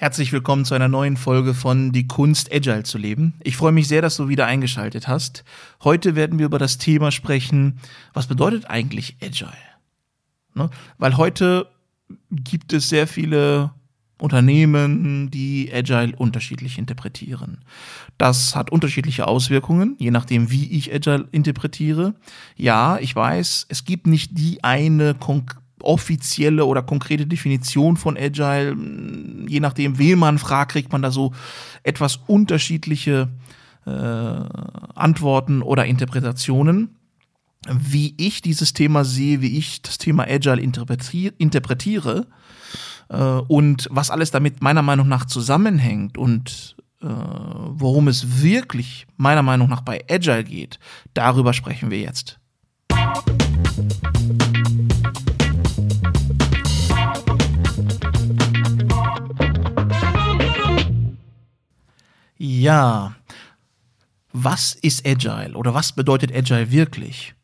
Herzlich willkommen zu einer neuen Folge von Die Kunst, Agile zu leben. Ich freue mich sehr, dass du wieder eingeschaltet hast. Heute werden wir über das Thema sprechen, was bedeutet eigentlich Agile? Ne? Weil heute gibt es sehr viele Unternehmen, die Agile unterschiedlich interpretieren. Das hat unterschiedliche Auswirkungen, je nachdem, wie ich Agile interpretiere. Ja, ich weiß, es gibt nicht die eine offizielle oder konkrete Definition von Agile. Je nachdem, wen man fragt, kriegt man da so etwas unterschiedliche äh, Antworten oder Interpretationen. Wie ich dieses Thema sehe, wie ich das Thema Agile interpretiere, interpretiere äh, und was alles damit meiner Meinung nach zusammenhängt und äh, worum es wirklich meiner Meinung nach bei Agile geht, darüber sprechen wir jetzt. Ja, was ist Agile oder was bedeutet Agile wirklich?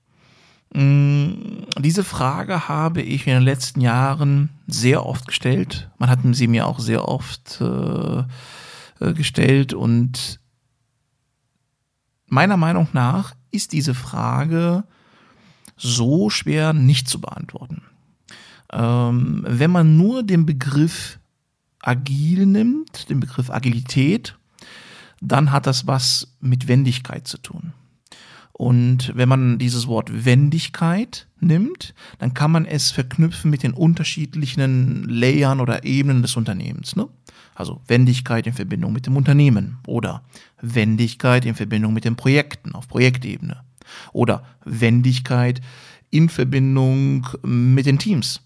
Mm, diese Frage habe ich in den letzten Jahren sehr oft gestellt. Man hat sie mir auch sehr oft äh, äh, gestellt und meiner Meinung nach ist diese Frage so schwer nicht zu beantworten. Ähm, wenn man nur den Begriff agil nimmt, den Begriff Agilität, dann hat das was mit Wendigkeit zu tun. Und wenn man dieses Wort Wendigkeit nimmt, dann kann man es verknüpfen mit den unterschiedlichen Layern oder Ebenen des Unternehmens. Ne? Also Wendigkeit in Verbindung mit dem Unternehmen oder Wendigkeit in Verbindung mit den Projekten auf Projektebene oder Wendigkeit in Verbindung mit den Teams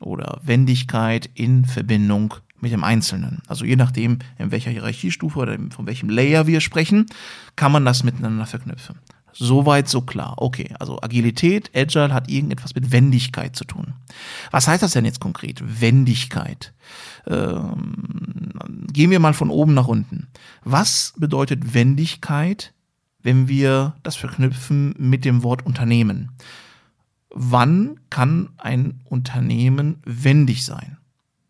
oder Wendigkeit in Verbindung mit dem Einzelnen. Also je nachdem, in welcher Hierarchiestufe oder von welchem Layer wir sprechen, kann man das miteinander verknüpfen. Soweit so klar. Okay, also Agilität, Agile hat irgendetwas mit Wendigkeit zu tun. Was heißt das denn jetzt konkret? Wendigkeit. Ähm, gehen wir mal von oben nach unten. Was bedeutet Wendigkeit, wenn wir das verknüpfen mit dem Wort Unternehmen? Wann kann ein Unternehmen wendig sein?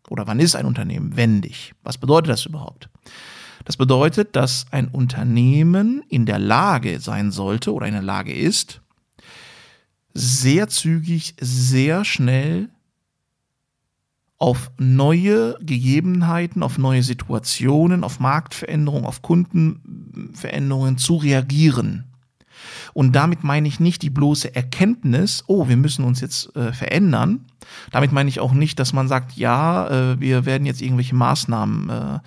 Oder wann ist ein Unternehmen wendig? Was bedeutet das überhaupt? Das bedeutet, dass ein Unternehmen in der Lage sein sollte oder in der Lage ist, sehr zügig, sehr schnell auf neue Gegebenheiten, auf neue Situationen, auf Marktveränderungen, auf Kundenveränderungen zu reagieren. Und damit meine ich nicht die bloße Erkenntnis, oh, wir müssen uns jetzt äh, verändern. Damit meine ich auch nicht, dass man sagt, ja, äh, wir werden jetzt irgendwelche Maßnahmen äh,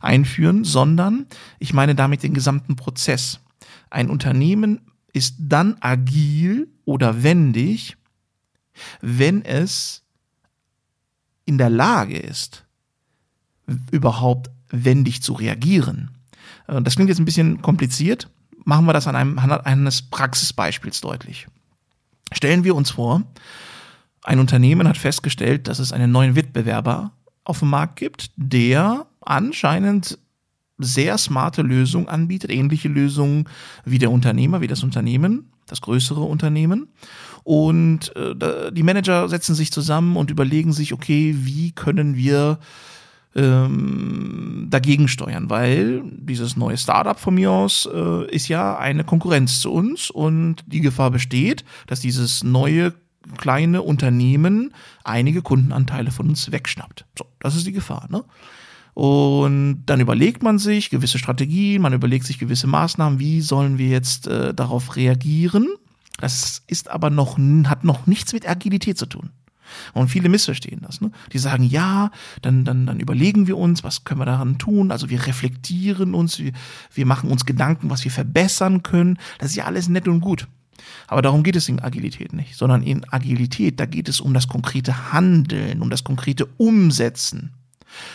einführen, sondern ich meine damit den gesamten Prozess. Ein Unternehmen ist dann agil oder wendig, wenn es in der Lage ist, überhaupt wendig zu reagieren. Äh, das klingt jetzt ein bisschen kompliziert, machen wir das an einem eines Praxisbeispiels deutlich. Stellen wir uns vor, ein Unternehmen hat festgestellt, dass es einen neuen Wettbewerber auf dem Markt gibt, der anscheinend sehr smarte Lösungen anbietet, ähnliche Lösungen wie der Unternehmer, wie das Unternehmen, das größere Unternehmen. Und äh, die Manager setzen sich zusammen und überlegen sich, okay, wie können wir ähm, dagegen steuern, weil dieses neue Startup von mir aus äh, ist ja eine Konkurrenz zu uns und die Gefahr besteht, dass dieses neue kleine Unternehmen einige Kundenanteile von uns wegschnappt. So, das ist die Gefahr, ne? Und dann überlegt man sich gewisse Strategien, man überlegt sich gewisse Maßnahmen, wie sollen wir jetzt äh, darauf reagieren. Das ist aber noch, hat noch nichts mit Agilität zu tun. Und viele missverstehen das. Ne? Die sagen, ja, dann, dann, dann überlegen wir uns, was können wir daran tun. Also wir reflektieren uns, wir, wir machen uns Gedanken, was wir verbessern können. Das ist ja alles nett und gut. Aber darum geht es in Agilität nicht, sondern in Agilität, da geht es um das konkrete Handeln, um das konkrete Umsetzen.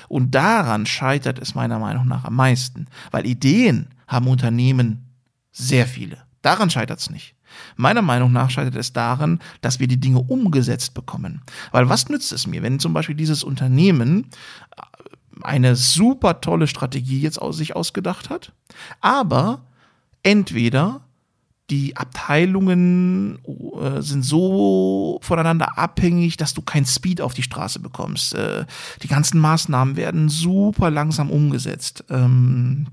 Und daran scheitert es meiner Meinung nach am meisten, weil Ideen haben Unternehmen sehr viele. Daran scheitert es nicht. Meiner Meinung nach scheitert es daran, dass wir die Dinge umgesetzt bekommen. Weil was nützt es mir, wenn zum Beispiel dieses Unternehmen eine super tolle Strategie jetzt aus sich ausgedacht hat, aber entweder die Abteilungen äh, sind so voneinander abhängig, dass du kein Speed auf die Straße bekommst. Äh, die ganzen Maßnahmen werden super langsam umgesetzt. Ähm,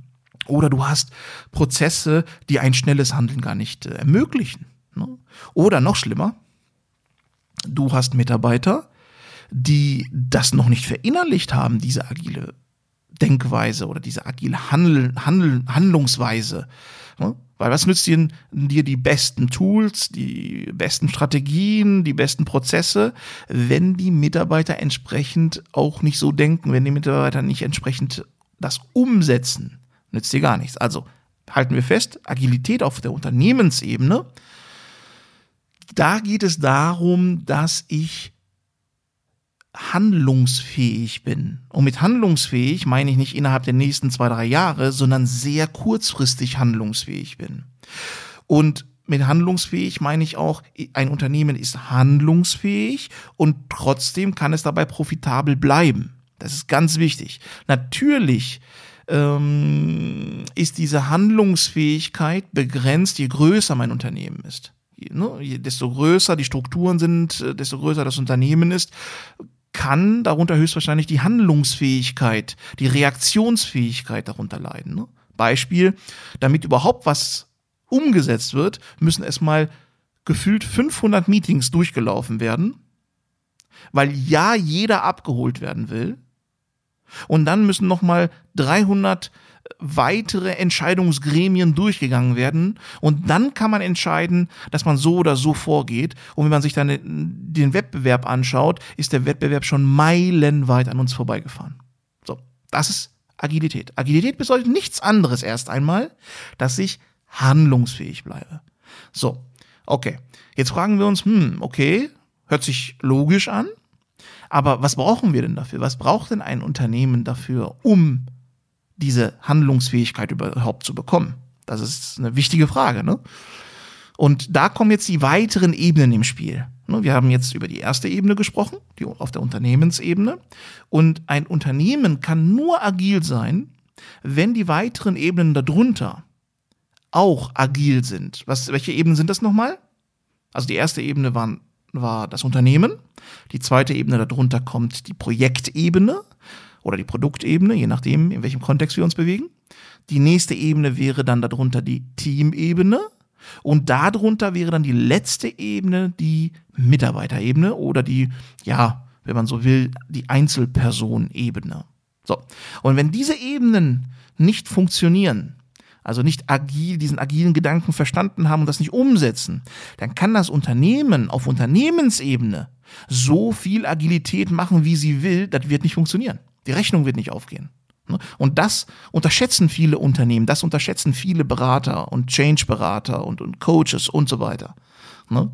oder du hast Prozesse, die ein schnelles Handeln gar nicht äh, ermöglichen. Ne? Oder noch schlimmer, du hast Mitarbeiter, die das noch nicht verinnerlicht haben, diese agile Denkweise oder diese agile Handel, Handel, Handlungsweise. Ne? Weil was nützt dir, dir die besten Tools, die besten Strategien, die besten Prozesse, wenn die Mitarbeiter entsprechend auch nicht so denken, wenn die Mitarbeiter nicht entsprechend das umsetzen, nützt dir gar nichts. Also halten wir fest, Agilität auf der Unternehmensebene, da geht es darum, dass ich handlungsfähig bin. Und mit handlungsfähig meine ich nicht innerhalb der nächsten zwei, drei Jahre, sondern sehr kurzfristig handlungsfähig bin. Und mit handlungsfähig meine ich auch, ein Unternehmen ist handlungsfähig und trotzdem kann es dabei profitabel bleiben. Das ist ganz wichtig. Natürlich ähm, ist diese Handlungsfähigkeit begrenzt, je größer mein Unternehmen ist. Ne, desto größer die Strukturen sind, äh, desto größer das Unternehmen ist, kann darunter höchstwahrscheinlich die Handlungsfähigkeit, die Reaktionsfähigkeit darunter leiden. Ne? Beispiel, damit überhaupt was umgesetzt wird, müssen erstmal gefühlt 500 Meetings durchgelaufen werden, weil ja jeder abgeholt werden will. Und dann müssen nochmal 300 weitere Entscheidungsgremien durchgegangen werden und dann kann man entscheiden, dass man so oder so vorgeht. Und wenn man sich dann den Wettbewerb anschaut, ist der Wettbewerb schon meilenweit an uns vorbeigefahren. So, das ist Agilität. Agilität bedeutet nichts anderes erst einmal, dass ich handlungsfähig bleibe. So, okay. Jetzt fragen wir uns, hm, okay, hört sich logisch an, aber was brauchen wir denn dafür? Was braucht denn ein Unternehmen dafür, um diese Handlungsfähigkeit überhaupt zu bekommen? Das ist eine wichtige Frage. Ne? Und da kommen jetzt die weiteren Ebenen im Spiel. Ne, wir haben jetzt über die erste Ebene gesprochen, die auf der Unternehmensebene. Und ein Unternehmen kann nur agil sein, wenn die weiteren Ebenen darunter auch agil sind. Was, welche Ebenen sind das nochmal? Also die erste Ebene war, war das Unternehmen. Die zweite Ebene darunter kommt die Projektebene oder die Produktebene, je nachdem, in welchem Kontext wir uns bewegen. Die nächste Ebene wäre dann darunter die Teamebene. Und darunter wäre dann die letzte Ebene die Mitarbeiterebene oder die, ja, wenn man so will, die Einzelpersonebene. So. Und wenn diese Ebenen nicht funktionieren, also nicht agil, diesen agilen Gedanken verstanden haben und das nicht umsetzen, dann kann das Unternehmen auf Unternehmensebene so viel Agilität machen, wie sie will, das wird nicht funktionieren. Die Rechnung wird nicht aufgehen. Ne? Und das unterschätzen viele Unternehmen, das unterschätzen viele Berater und Change-Berater und, und Coaches und so weiter. Ne?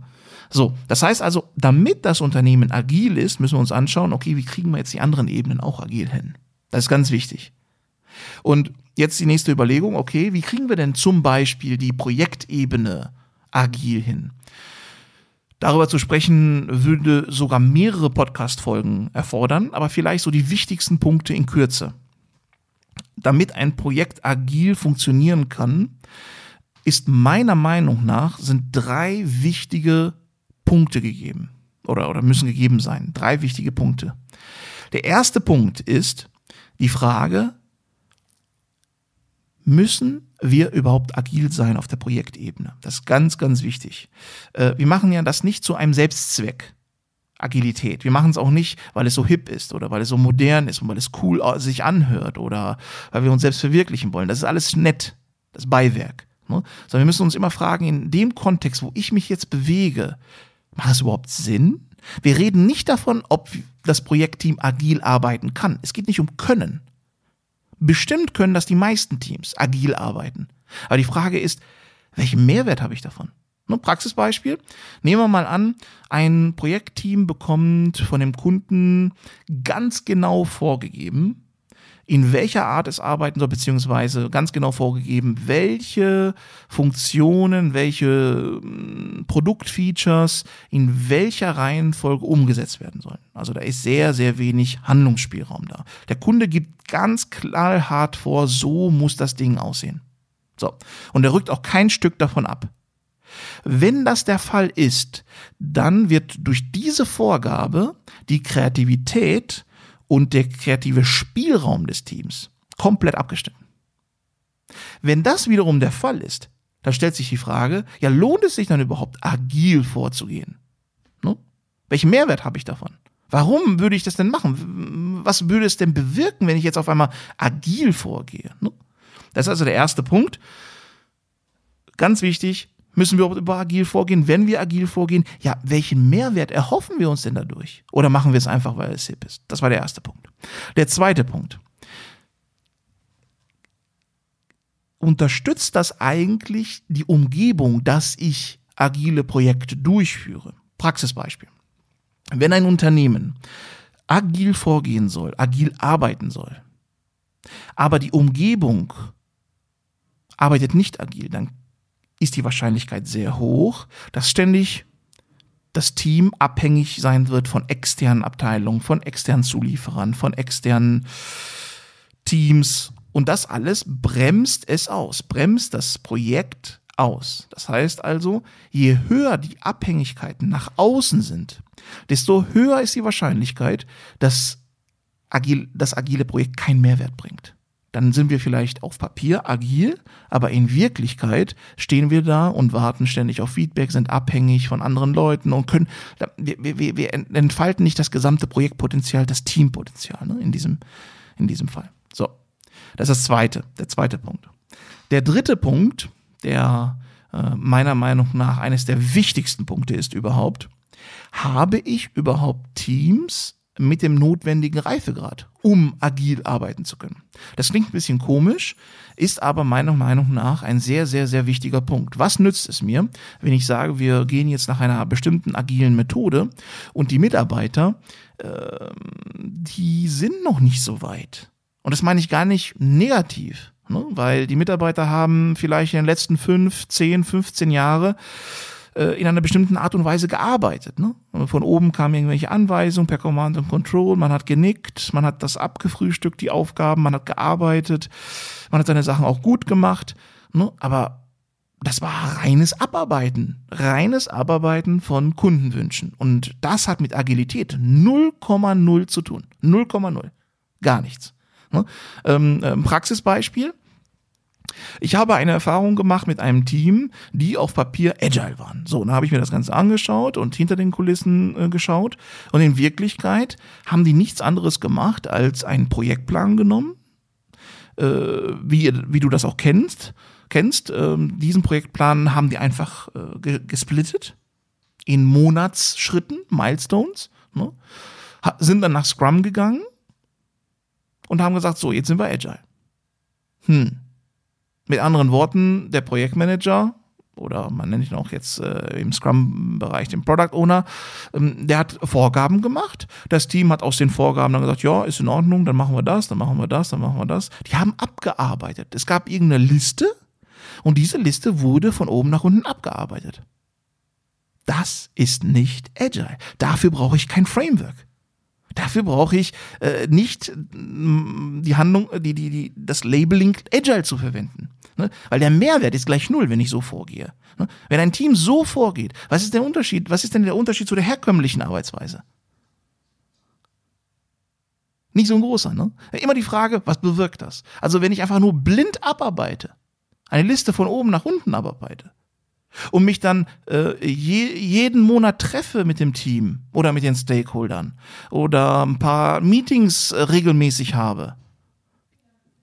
So, das heißt also, damit das Unternehmen agil ist, müssen wir uns anschauen, okay, wie kriegen wir jetzt die anderen Ebenen auch agil hin? Das ist ganz wichtig. Und jetzt die nächste Überlegung, okay, wie kriegen wir denn zum Beispiel die Projektebene agil hin? Darüber zu sprechen würde sogar mehrere Podcast-Folgen erfordern, aber vielleicht so die wichtigsten Punkte in Kürze. Damit ein Projekt agil funktionieren kann, ist meiner Meinung nach sind drei wichtige Punkte gegeben oder, oder müssen gegeben sein. Drei wichtige Punkte. Der erste Punkt ist die Frage, müssen wir überhaupt agil sein auf der Projektebene? Das ist ganz, ganz wichtig. Äh, wir machen ja das nicht zu einem Selbstzweck. Agilität. Wir machen es auch nicht, weil es so hip ist oder weil es so modern ist und weil es cool sich anhört oder weil wir uns selbst verwirklichen wollen. Das ist alles nett, das Beiwerk. Ne? Sondern wir müssen uns immer fragen, in dem Kontext, wo ich mich jetzt bewege, macht es überhaupt Sinn? Wir reden nicht davon, ob das Projektteam agil arbeiten kann. Es geht nicht um Können. Bestimmt können das die meisten Teams agil arbeiten. Aber die Frage ist, welchen Mehrwert habe ich davon? Ein Praxisbeispiel. Nehmen wir mal an, ein Projektteam bekommt von dem Kunden ganz genau vorgegeben, in welcher Art es arbeiten soll, beziehungsweise ganz genau vorgegeben, welche Funktionen, welche hm, Produktfeatures in welcher Reihenfolge umgesetzt werden sollen. Also da ist sehr, sehr wenig Handlungsspielraum da. Der Kunde gibt ganz knallhart vor, so muss das Ding aussehen. So. Und er rückt auch kein Stück davon ab. Wenn das der Fall ist, dann wird durch diese Vorgabe die Kreativität und der kreative Spielraum des Teams komplett abgeschnitten. Wenn das wiederum der Fall ist, dann stellt sich die Frage, ja, lohnt es sich dann überhaupt agil vorzugehen? Ne? Welchen Mehrwert habe ich davon? Warum würde ich das denn machen? Was würde es denn bewirken, wenn ich jetzt auf einmal agil vorgehe? Ne? Das ist also der erste Punkt. Ganz wichtig, müssen wir über agil vorgehen? Wenn wir agil vorgehen, ja, welchen Mehrwert erhoffen wir uns denn dadurch? Oder machen wir es einfach, weil es hip ist? Das war der erste Punkt. Der zweite Punkt. Unterstützt das eigentlich die Umgebung, dass ich agile Projekte durchführe? Praxisbeispiel. Wenn ein Unternehmen agil vorgehen soll, agil arbeiten soll, aber die Umgebung arbeitet nicht agil, dann ist die Wahrscheinlichkeit sehr hoch, dass ständig das Team abhängig sein wird von externen Abteilungen, von externen Zulieferern, von externen Teams. Und das alles bremst es aus, bremst das Projekt aus. Das heißt also, je höher die Abhängigkeiten nach außen sind, desto höher ist die Wahrscheinlichkeit, dass agil, das agile Projekt keinen Mehrwert bringt dann sind wir vielleicht auf Papier agil, aber in Wirklichkeit stehen wir da und warten ständig auf Feedback, sind abhängig von anderen Leuten und können, wir, wir, wir entfalten nicht das gesamte Projektpotenzial, das Teampotenzial ne, in, diesem, in diesem Fall. So, das ist das zweite, der zweite Punkt. Der dritte Punkt, der äh, meiner Meinung nach eines der wichtigsten Punkte ist überhaupt, habe ich überhaupt Teams, mit dem notwendigen Reifegrad, um agil arbeiten zu können. Das klingt ein bisschen komisch, ist aber meiner Meinung nach ein sehr, sehr, sehr wichtiger Punkt. Was nützt es mir, wenn ich sage, wir gehen jetzt nach einer bestimmten agilen Methode und die Mitarbeiter, äh, die sind noch nicht so weit. Und das meine ich gar nicht negativ, ne? weil die Mitarbeiter haben vielleicht in den letzten fünf, zehn, 15 Jahre in einer bestimmten Art und Weise gearbeitet. Ne? Von oben kamen irgendwelche Anweisungen per Command and Control, man hat genickt, man hat das abgefrühstückt, die Aufgaben, man hat gearbeitet, man hat seine Sachen auch gut gemacht, ne? aber das war reines Abarbeiten, reines Abarbeiten von Kundenwünschen. Und das hat mit Agilität 0,0 zu tun. 0,0. Gar nichts. Ne? Ähm, ähm, Praxisbeispiel. Ich habe eine Erfahrung gemacht mit einem Team, die auf Papier agile waren. So, dann habe ich mir das Ganze angeschaut und hinter den Kulissen äh, geschaut. Und in Wirklichkeit haben die nichts anderes gemacht, als einen Projektplan genommen, äh, wie, wie du das auch kennst. Kennst, ähm, diesen Projektplan haben die einfach äh, gesplittet in Monatsschritten, Milestones, ne? sind dann nach Scrum gegangen und haben gesagt, so, jetzt sind wir agile. Hm, mit anderen Worten, der Projektmanager oder man nennt ihn auch jetzt äh, im Scrum-Bereich den Product Owner, ähm, der hat Vorgaben gemacht. Das Team hat aus den Vorgaben dann gesagt, ja, ist in Ordnung, dann machen wir das, dann machen wir das, dann machen wir das. Die haben abgearbeitet. Es gab irgendeine Liste und diese Liste wurde von oben nach unten abgearbeitet. Das ist nicht Agile. Dafür brauche ich kein Framework. Dafür brauche ich äh, nicht die Handlung, die, die, die, das Labeling Agile zu verwenden. Ne? Weil der Mehrwert ist gleich null, wenn ich so vorgehe. Ne? Wenn ein Team so vorgeht, was ist der Unterschied? Was ist denn der Unterschied zu der herkömmlichen Arbeitsweise? Nicht so ein großer, ne? Immer die Frage, was bewirkt das? Also wenn ich einfach nur blind abarbeite, eine Liste von oben nach unten abarbeite und mich dann äh, je, jeden Monat treffe mit dem Team oder mit den Stakeholdern oder ein paar Meetings äh, regelmäßig habe,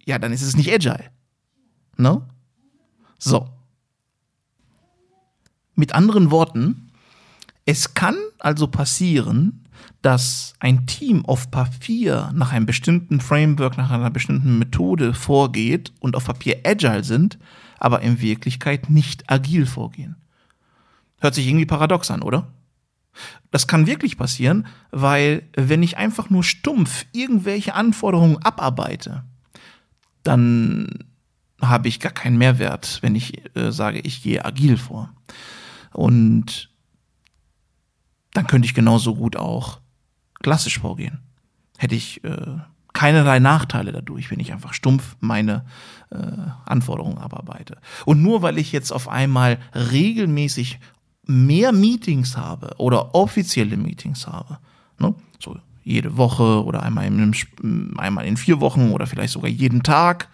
ja, dann ist es nicht agile. Ne? So. Mit anderen Worten, es kann also passieren, dass ein Team auf Papier nach einem bestimmten Framework, nach einer bestimmten Methode vorgeht und auf Papier agile sind, aber in Wirklichkeit nicht agil vorgehen. Hört sich irgendwie paradox an, oder? Das kann wirklich passieren, weil wenn ich einfach nur stumpf irgendwelche Anforderungen abarbeite, dann habe ich gar keinen Mehrwert, wenn ich äh, sage, ich gehe agil vor. Und dann könnte ich genauso gut auch klassisch vorgehen. Hätte ich äh, keinerlei Nachteile dadurch, wenn ich einfach stumpf meine äh, Anforderungen abarbeite. Und nur weil ich jetzt auf einmal regelmäßig mehr Meetings habe oder offizielle Meetings habe, ne, so jede Woche oder einmal in, einmal in vier Wochen oder vielleicht sogar jeden Tag,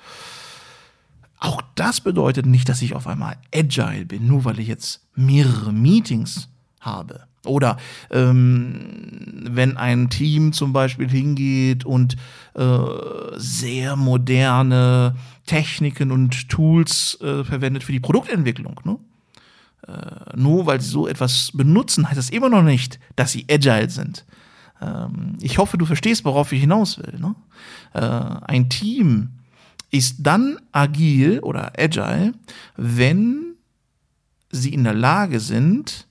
auch das bedeutet nicht, dass ich auf einmal agile bin, nur weil ich jetzt mehrere Meetings habe. Oder ähm, wenn ein Team zum Beispiel hingeht und äh, sehr moderne Techniken und Tools äh, verwendet für die Produktentwicklung. Ne? Äh, nur weil sie so etwas benutzen, heißt das immer noch nicht, dass sie agile sind. Ähm, ich hoffe, du verstehst, worauf ich hinaus will. Ne? Äh, ein Team ist dann agil oder agile, wenn sie in der Lage sind,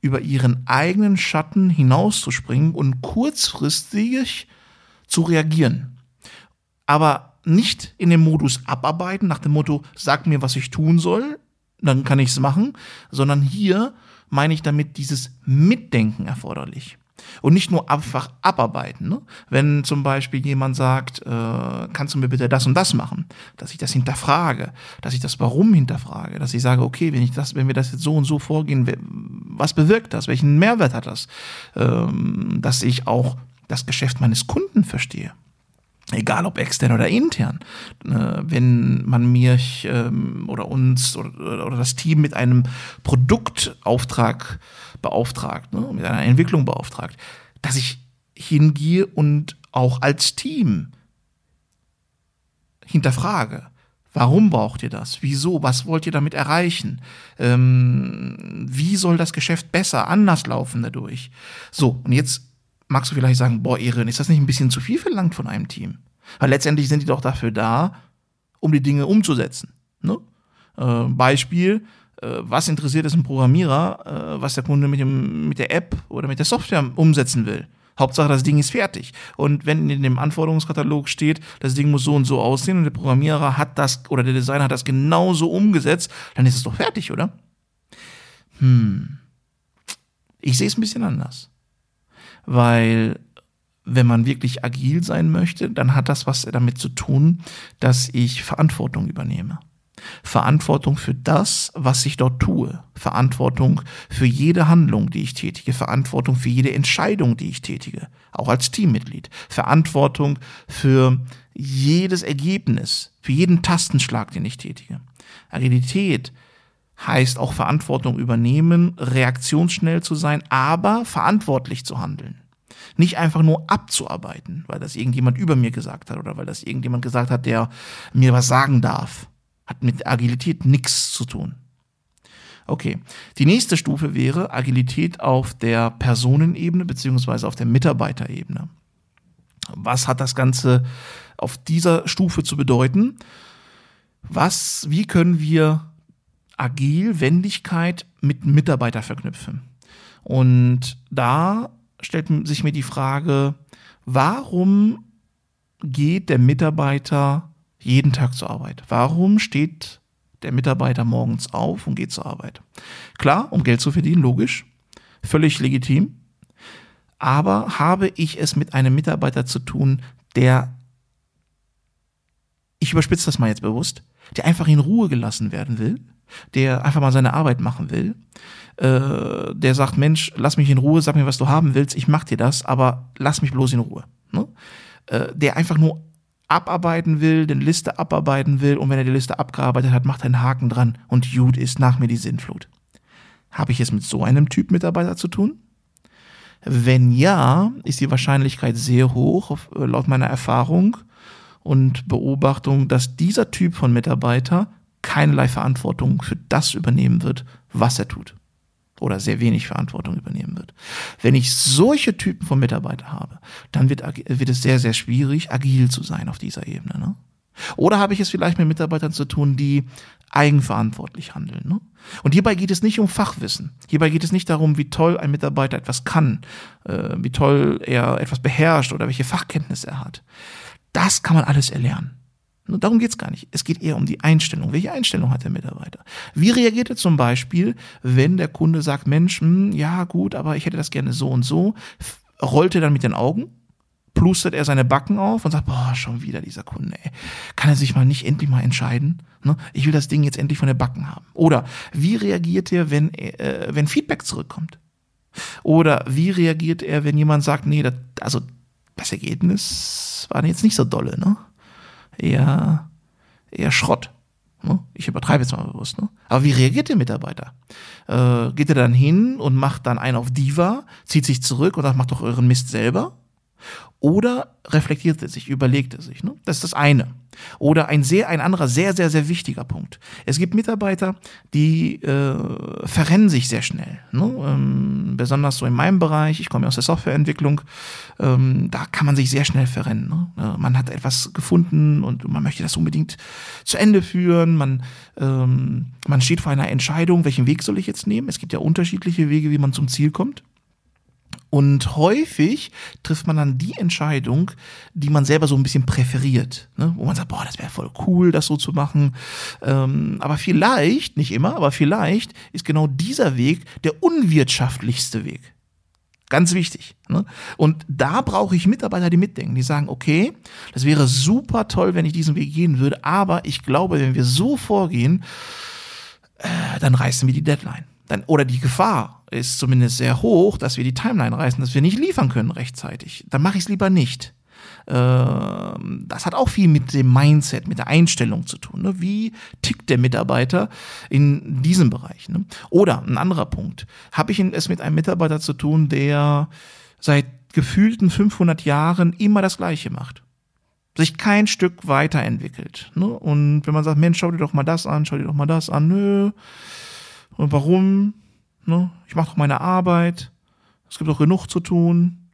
über ihren eigenen Schatten hinauszuspringen und kurzfristig zu reagieren. Aber nicht in dem Modus abarbeiten, nach dem Motto, sag mir, was ich tun soll, dann kann ich es machen, sondern hier meine ich damit dieses Mitdenken erforderlich. Und nicht nur einfach abarbeiten. Ne? Wenn zum Beispiel jemand sagt, äh, kannst du mir bitte das und das machen, dass ich das hinterfrage, dass ich das Warum hinterfrage, dass ich sage, okay, wenn ich das, wenn wir das jetzt so und so vorgehen, was bewirkt das? Welchen Mehrwert hat das? Ähm, dass ich auch das Geschäft meines Kunden verstehe egal ob extern oder intern, äh, wenn man mich ähm, oder uns oder, oder, das Team mit einem Produktauftrag beauftragt, ne, mit einer Entwicklung beauftragt, dass ich hingehe und auch als Team hinterfrage. Warum braucht ihr das? Wieso? Was wollt ihr damit erreichen? Ähm, wie soll das Geschäft besser, anders laufen dadurch? So, und jetzt magst du vielleicht sagen, boah, Erin, ist das nicht ein bisschen zu viel verlangt von einem Team? Weil letztendlich sind die doch dafür da, um die Dinge umzusetzen. Ne? Äh, Beispiel, äh, was interessiert es einen Programmierer, äh, was der Kunde mit, dem, mit der App oder mit der Software umsetzen will? Hauptsache, das Ding ist fertig. Und wenn in dem Anforderungskatalog steht, das Ding muss so und so aussehen und der Programmierer hat das oder der Designer hat das genauso umgesetzt, dann ist es doch fertig, oder? Hm. Ich sehe es ein bisschen anders weil wenn man wirklich agil sein möchte, dann hat das was damit zu tun, dass ich Verantwortung übernehme. Verantwortung für das, was ich dort tue. Verantwortung für jede Handlung, die ich tätige. Verantwortung für jede Entscheidung, die ich tätige. Auch als Teammitglied. Verantwortung für jedes Ergebnis, für jeden Tastenschlag, den ich tätige. Agilität heißt auch Verantwortung übernehmen, reaktionsschnell zu sein, aber verantwortlich zu handeln. Nicht einfach nur abzuarbeiten, weil das irgendjemand über mir gesagt hat oder weil das irgendjemand gesagt hat, der mir was sagen darf. Hat mit Agilität nichts zu tun. Okay, die nächste Stufe wäre Agilität auf der Personenebene beziehungsweise auf der Mitarbeiterebene. Was hat das Ganze auf dieser Stufe zu bedeuten? Was, wie können wir agil Wendigkeit mit Mitarbeiter verknüpfen. Und da stellt sich mir die Frage, warum geht der Mitarbeiter jeden Tag zur Arbeit? Warum steht der Mitarbeiter morgens auf und geht zur Arbeit? Klar, um Geld zu verdienen, logisch, völlig legitim. Aber habe ich es mit einem Mitarbeiter zu tun, der, ich überspitze das mal jetzt bewusst, der einfach in Ruhe gelassen werden will, der einfach mal seine Arbeit machen will, äh, der sagt, Mensch, lass mich in Ruhe, sag mir, was du haben willst, ich mach dir das, aber lass mich bloß in Ruhe. Ne? Äh, der einfach nur abarbeiten will, den Liste abarbeiten will und wenn er die Liste abgearbeitet hat, macht er einen Haken dran und gut ist nach mir die Sinnflut. Habe ich es mit so einem Typ Mitarbeiter zu tun? Wenn ja, ist die Wahrscheinlichkeit sehr hoch, laut meiner Erfahrung und Beobachtung, dass dieser Typ von Mitarbeiter keinerlei Verantwortung für das übernehmen wird, was er tut. Oder sehr wenig Verantwortung übernehmen wird. Wenn ich solche Typen von Mitarbeitern habe, dann wird, wird es sehr, sehr schwierig, agil zu sein auf dieser Ebene. Ne? Oder habe ich es vielleicht mit Mitarbeitern zu tun, die eigenverantwortlich handeln. Ne? Und hierbei geht es nicht um Fachwissen. Hierbei geht es nicht darum, wie toll ein Mitarbeiter etwas kann, äh, wie toll er etwas beherrscht oder welche Fachkenntnisse er hat. Das kann man alles erlernen. Darum geht es gar nicht. Es geht eher um die Einstellung. Welche Einstellung hat der Mitarbeiter? Wie reagiert er zum Beispiel, wenn der Kunde sagt, Mensch, mh, hm, ja gut, aber ich hätte das gerne so und so, rollt er dann mit den Augen? plustert er seine Backen auf und sagt, boah, schon wieder dieser Kunde, ey. Kann er sich mal nicht endlich mal entscheiden? Ne? Ich will das Ding jetzt endlich von den Backen haben. Oder wie reagiert er, wenn, äh, wenn Feedback zurückkommt? Oder wie reagiert er, wenn jemand sagt, nee, das, also das Ergebnis war jetzt nicht so dolle, ne? Eher, eher Schrott. Ne? Ich übertreibe jetzt mal bewusst. Ne? Aber wie reagiert der Mitarbeiter? Äh, geht er dann hin und macht dann einen auf Diva, zieht sich zurück und sagt, macht doch euren Mist selber? Oder reflektiert er sich, überlegt er sich. Ne? Das ist das eine. Oder ein sehr, ein anderer sehr, sehr, sehr wichtiger Punkt. Es gibt Mitarbeiter, die äh, verrennen sich sehr schnell. Ne? Ähm, besonders so in meinem Bereich, ich komme ja aus der Softwareentwicklung, ähm, da kann man sich sehr schnell verrennen. Ne? Äh, man hat etwas gefunden und man möchte das unbedingt zu Ende führen. Man, ähm, man steht vor einer Entscheidung, welchen Weg soll ich jetzt nehmen? Es gibt ja unterschiedliche Wege, wie man zum Ziel kommt. Und häufig trifft man dann die Entscheidung, die man selber so ein bisschen präferiert, ne? wo man sagt, boah, das wäre voll cool, das so zu machen. Ähm, aber vielleicht, nicht immer, aber vielleicht ist genau dieser Weg der unwirtschaftlichste Weg. Ganz wichtig. Ne? Und da brauche ich Mitarbeiter, die mitdenken, die sagen, okay, das wäre super toll, wenn ich diesen Weg gehen würde, aber ich glaube, wenn wir so vorgehen, äh, dann reißen wir die Deadline dann, oder die Gefahr ist zumindest sehr hoch, dass wir die Timeline reißen, dass wir nicht liefern können rechtzeitig. Dann mache ich es lieber nicht. Ähm, das hat auch viel mit dem Mindset, mit der Einstellung zu tun. Ne? Wie tickt der Mitarbeiter in diesem Bereich? Ne? Oder ein anderer Punkt. Habe ich es mit einem Mitarbeiter zu tun, der seit gefühlten 500 Jahren immer das Gleiche macht? sich kein Stück weiterentwickelt. Ne? Und wenn man sagt, Mensch, schau dir doch mal das an, schau dir doch mal das an, nö, und warum? Ne? Ich mache doch meine Arbeit. Es gibt doch genug zu tun.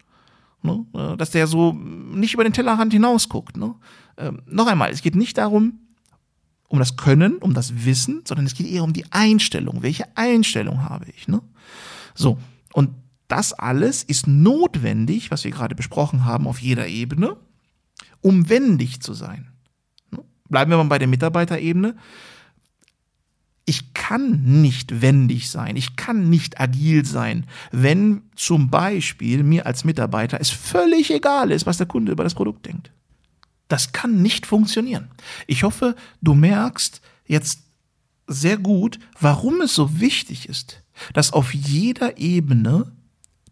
Ne? Äh, dass der so nicht über den Tellerrand hinausguckt. Ne? Ähm, noch einmal, es geht nicht darum, um das Können, um das Wissen, sondern es geht eher um die Einstellung. Welche Einstellung habe ich? Ne? So, und das alles ist notwendig, was wir gerade besprochen haben, auf jeder Ebene, um wendig zu sein. Ne? Bleiben wir mal bei der Mitarbeiterebene ich kann nicht wendig sein, ich kann nicht agil sein, wenn zum Beispiel mir als Mitarbeiter es völlig egal ist, was der Kunde über das Produkt denkt. Das kann nicht funktionieren. Ich hoffe, du merkst jetzt sehr gut, warum es so wichtig ist, dass auf jeder Ebene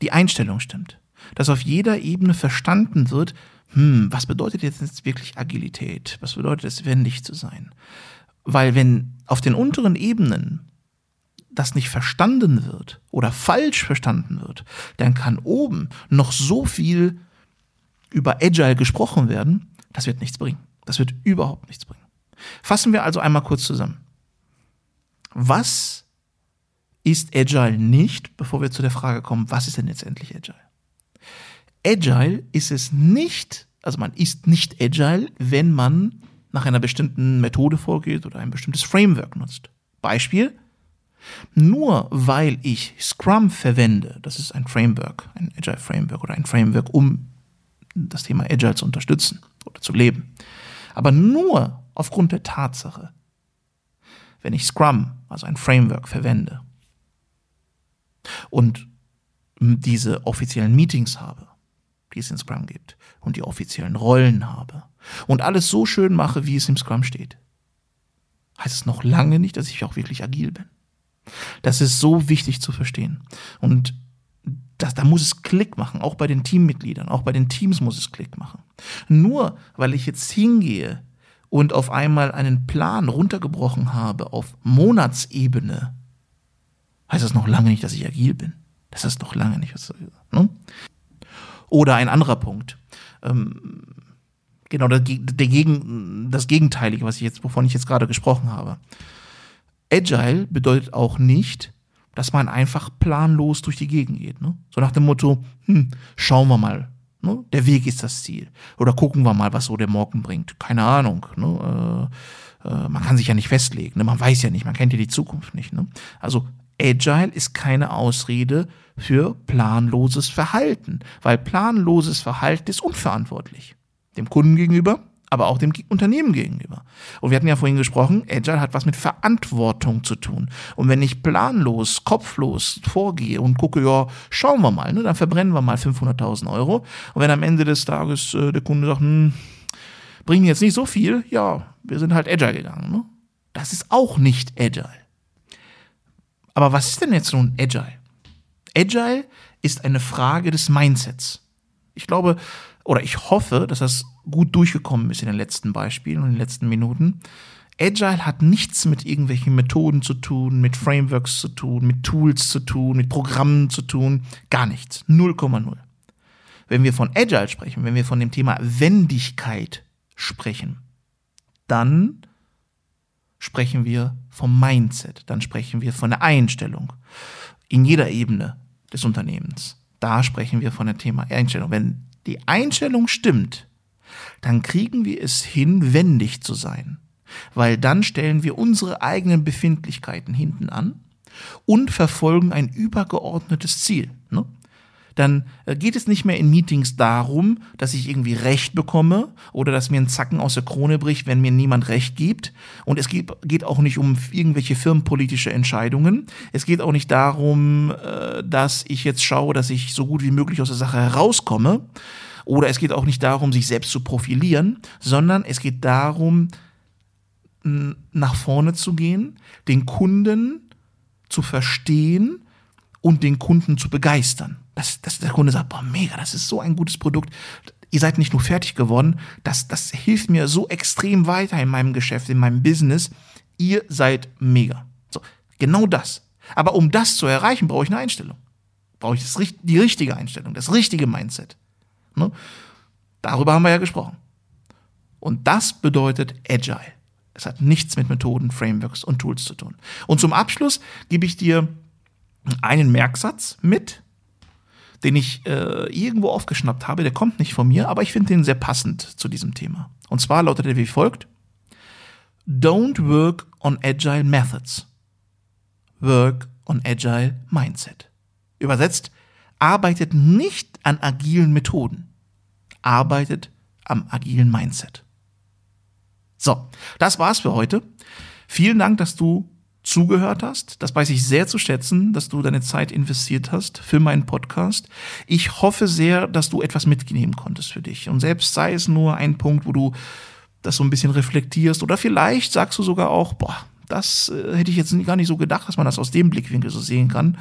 die Einstellung stimmt. Dass auf jeder Ebene verstanden wird, hm, was bedeutet jetzt wirklich Agilität? Was bedeutet es, wendig zu sein? Weil wenn auf den unteren Ebenen das nicht verstanden wird oder falsch verstanden wird, dann kann oben noch so viel über Agile gesprochen werden, das wird nichts bringen. Das wird überhaupt nichts bringen. Fassen wir also einmal kurz zusammen. Was ist Agile nicht, bevor wir zu der Frage kommen, was ist denn jetzt endlich Agile? Agile ist es nicht, also man ist nicht Agile, wenn man nach einer bestimmten Methode vorgeht oder ein bestimmtes Framework nutzt. Beispiel, nur weil ich Scrum verwende, das ist ein Framework, ein Agile Framework oder ein Framework, um das Thema Agile zu unterstützen oder zu leben. Aber nur aufgrund der Tatsache, wenn ich Scrum, also ein Framework, verwende und diese offiziellen Meetings habe, die es in Scrum gibt, und die offiziellen Rollen habe und alles so schön mache, wie es im Scrum steht, heißt es noch lange nicht, dass ich auch wirklich agil bin. Das ist so wichtig zu verstehen. Und das, da muss es Klick machen, auch bei den Teammitgliedern, auch bei den Teams muss es Klick machen. Nur weil ich jetzt hingehe und auf einmal einen Plan runtergebrochen habe auf Monatsebene, heißt das noch lange nicht, dass ich agil bin. Das ist noch lange nicht. Ne? Oder ein anderer Punkt. Ähm, genau, der, der Gegen, das Gegenteilige, was ich jetzt, wovon ich jetzt gerade gesprochen habe. Agile bedeutet auch nicht, dass man einfach planlos durch die Gegend geht. Ne? So nach dem Motto, hm, schauen wir mal. Ne? Der Weg ist das Ziel. Oder gucken wir mal, was so der Morgen bringt. Keine Ahnung. Ne? Äh, äh, man kann sich ja nicht festlegen. Ne? Man weiß ja nicht, man kennt ja die Zukunft nicht. Ne? Also Agile ist keine Ausrede für planloses Verhalten, weil planloses Verhalten ist unverantwortlich. Dem Kunden gegenüber, aber auch dem Unternehmen gegenüber. Und wir hatten ja vorhin gesprochen, Agile hat was mit Verantwortung zu tun. Und wenn ich planlos, kopflos vorgehe und gucke, ja, schauen wir mal, ne, dann verbrennen wir mal 500.000 Euro. Und wenn am Ende des Tages äh, der Kunde sagt, hm, bringen jetzt nicht so viel, ja, wir sind halt Agile gegangen. Ne? Das ist auch nicht Agile. Aber was ist denn jetzt nun Agile? Agile ist eine Frage des Mindsets. Ich glaube, oder ich hoffe, dass das gut durchgekommen ist in den letzten Beispielen und in den letzten Minuten. Agile hat nichts mit irgendwelchen Methoden zu tun, mit Frameworks zu tun, mit Tools zu tun, mit Programmen zu tun. Gar nichts. 0,0. Wenn wir von Agile sprechen, wenn wir von dem Thema Wendigkeit sprechen, dann sprechen wir vom Mindset, dann sprechen wir von der Einstellung in jeder Ebene des Unternehmens. Da sprechen wir von dem Thema Einstellung. Wenn die Einstellung stimmt, dann kriegen wir es hin, wendig zu sein. Weil dann stellen wir unsere eigenen Befindlichkeiten hinten an und verfolgen ein übergeordnetes Ziel. Ne? Dann äh, geht es nicht mehr in Meetings darum, dass ich irgendwie Recht bekomme oder dass mir ein Zacken aus der Krone bricht, wenn mir niemand Recht gibt. Und es geht, auch nicht um irgendwelche firmenpolitische Entscheidungen. Es geht auch nicht darum, äh, dass ich jetzt schaue, dass ich so gut wie möglich aus der Sache herauskomme, oder es geht auch nicht darum, sich selbst zu profilieren, sondern es geht darum, nach vorne zu gehen, den Kunden zu verstehen und den Kunden zu begeistern. Dass, dass der Kunde sagt, boah, mega, das ist so ein gutes Produkt. Ihr seid nicht nur fertig geworden, das, das hilft mir so extrem weiter in meinem Geschäft, in meinem Business. Ihr seid mega. So, genau das. Aber um das zu erreichen, brauche ich eine Einstellung. Brauche ich das, die richtige Einstellung, das richtige Mindset. Ne? Darüber haben wir ja gesprochen. Und das bedeutet Agile. Es hat nichts mit Methoden, Frameworks und Tools zu tun. Und zum Abschluss gebe ich dir einen Merksatz mit, den ich äh, irgendwo aufgeschnappt habe. Der kommt nicht von mir, aber ich finde den sehr passend zu diesem Thema. Und zwar lautet er wie folgt. Don't work on agile methods. Work on agile mindset. Übersetzt, arbeitet nicht an agilen Methoden, arbeitet am agilen Mindset. So, das war's für heute. Vielen Dank, dass du zugehört hast. Das weiß ich sehr zu schätzen, dass du deine Zeit investiert hast für meinen Podcast. Ich hoffe sehr, dass du etwas mitnehmen konntest für dich. Und selbst sei es nur ein Punkt, wo du das so ein bisschen reflektierst oder vielleicht sagst du sogar auch, boah, das äh, hätte ich jetzt gar nicht so gedacht, dass man das aus dem Blickwinkel so sehen kann.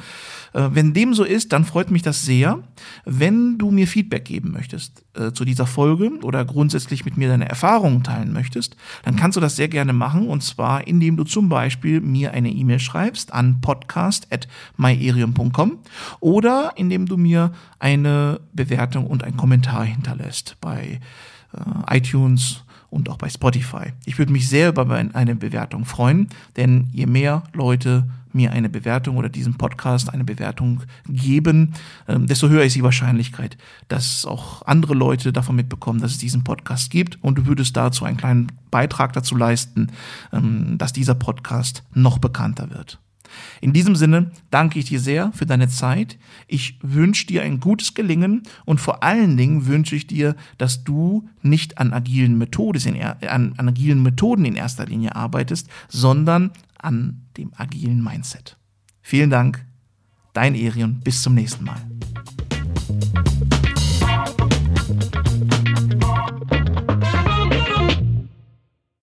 Äh, wenn dem so ist, dann freut mich das sehr. Wenn du mir Feedback geben möchtest äh, zu dieser Folge oder grundsätzlich mit mir deine Erfahrungen teilen möchtest, dann kannst du das sehr gerne machen und zwar indem du zum Beispiel mir eine E-Mail schreibst an podcast@myerium.com oder indem du mir eine Bewertung und einen Kommentar hinterlässt bei äh, iTunes und auch bei Spotify. Ich würde mich sehr über eine Bewertung freuen, denn je mehr Leute mir eine Bewertung oder diesem Podcast eine Bewertung geben, ähm, desto höher ist die Wahrscheinlichkeit, dass auch andere Leute davon mitbekommen, dass es diesen Podcast gibt und du würdest dazu einen kleinen Beitrag dazu leisten, ähm, dass dieser Podcast noch bekannter wird. In diesem Sinne danke ich dir sehr für deine Zeit. Ich wünsche dir ein gutes Gelingen und vor allen Dingen wünsche ich dir, dass du nicht an agilen, Methoden in, an, an agilen Methoden in erster Linie arbeitest, sondern an dem agilen Mindset. Vielen Dank, dein Erion, bis zum nächsten Mal.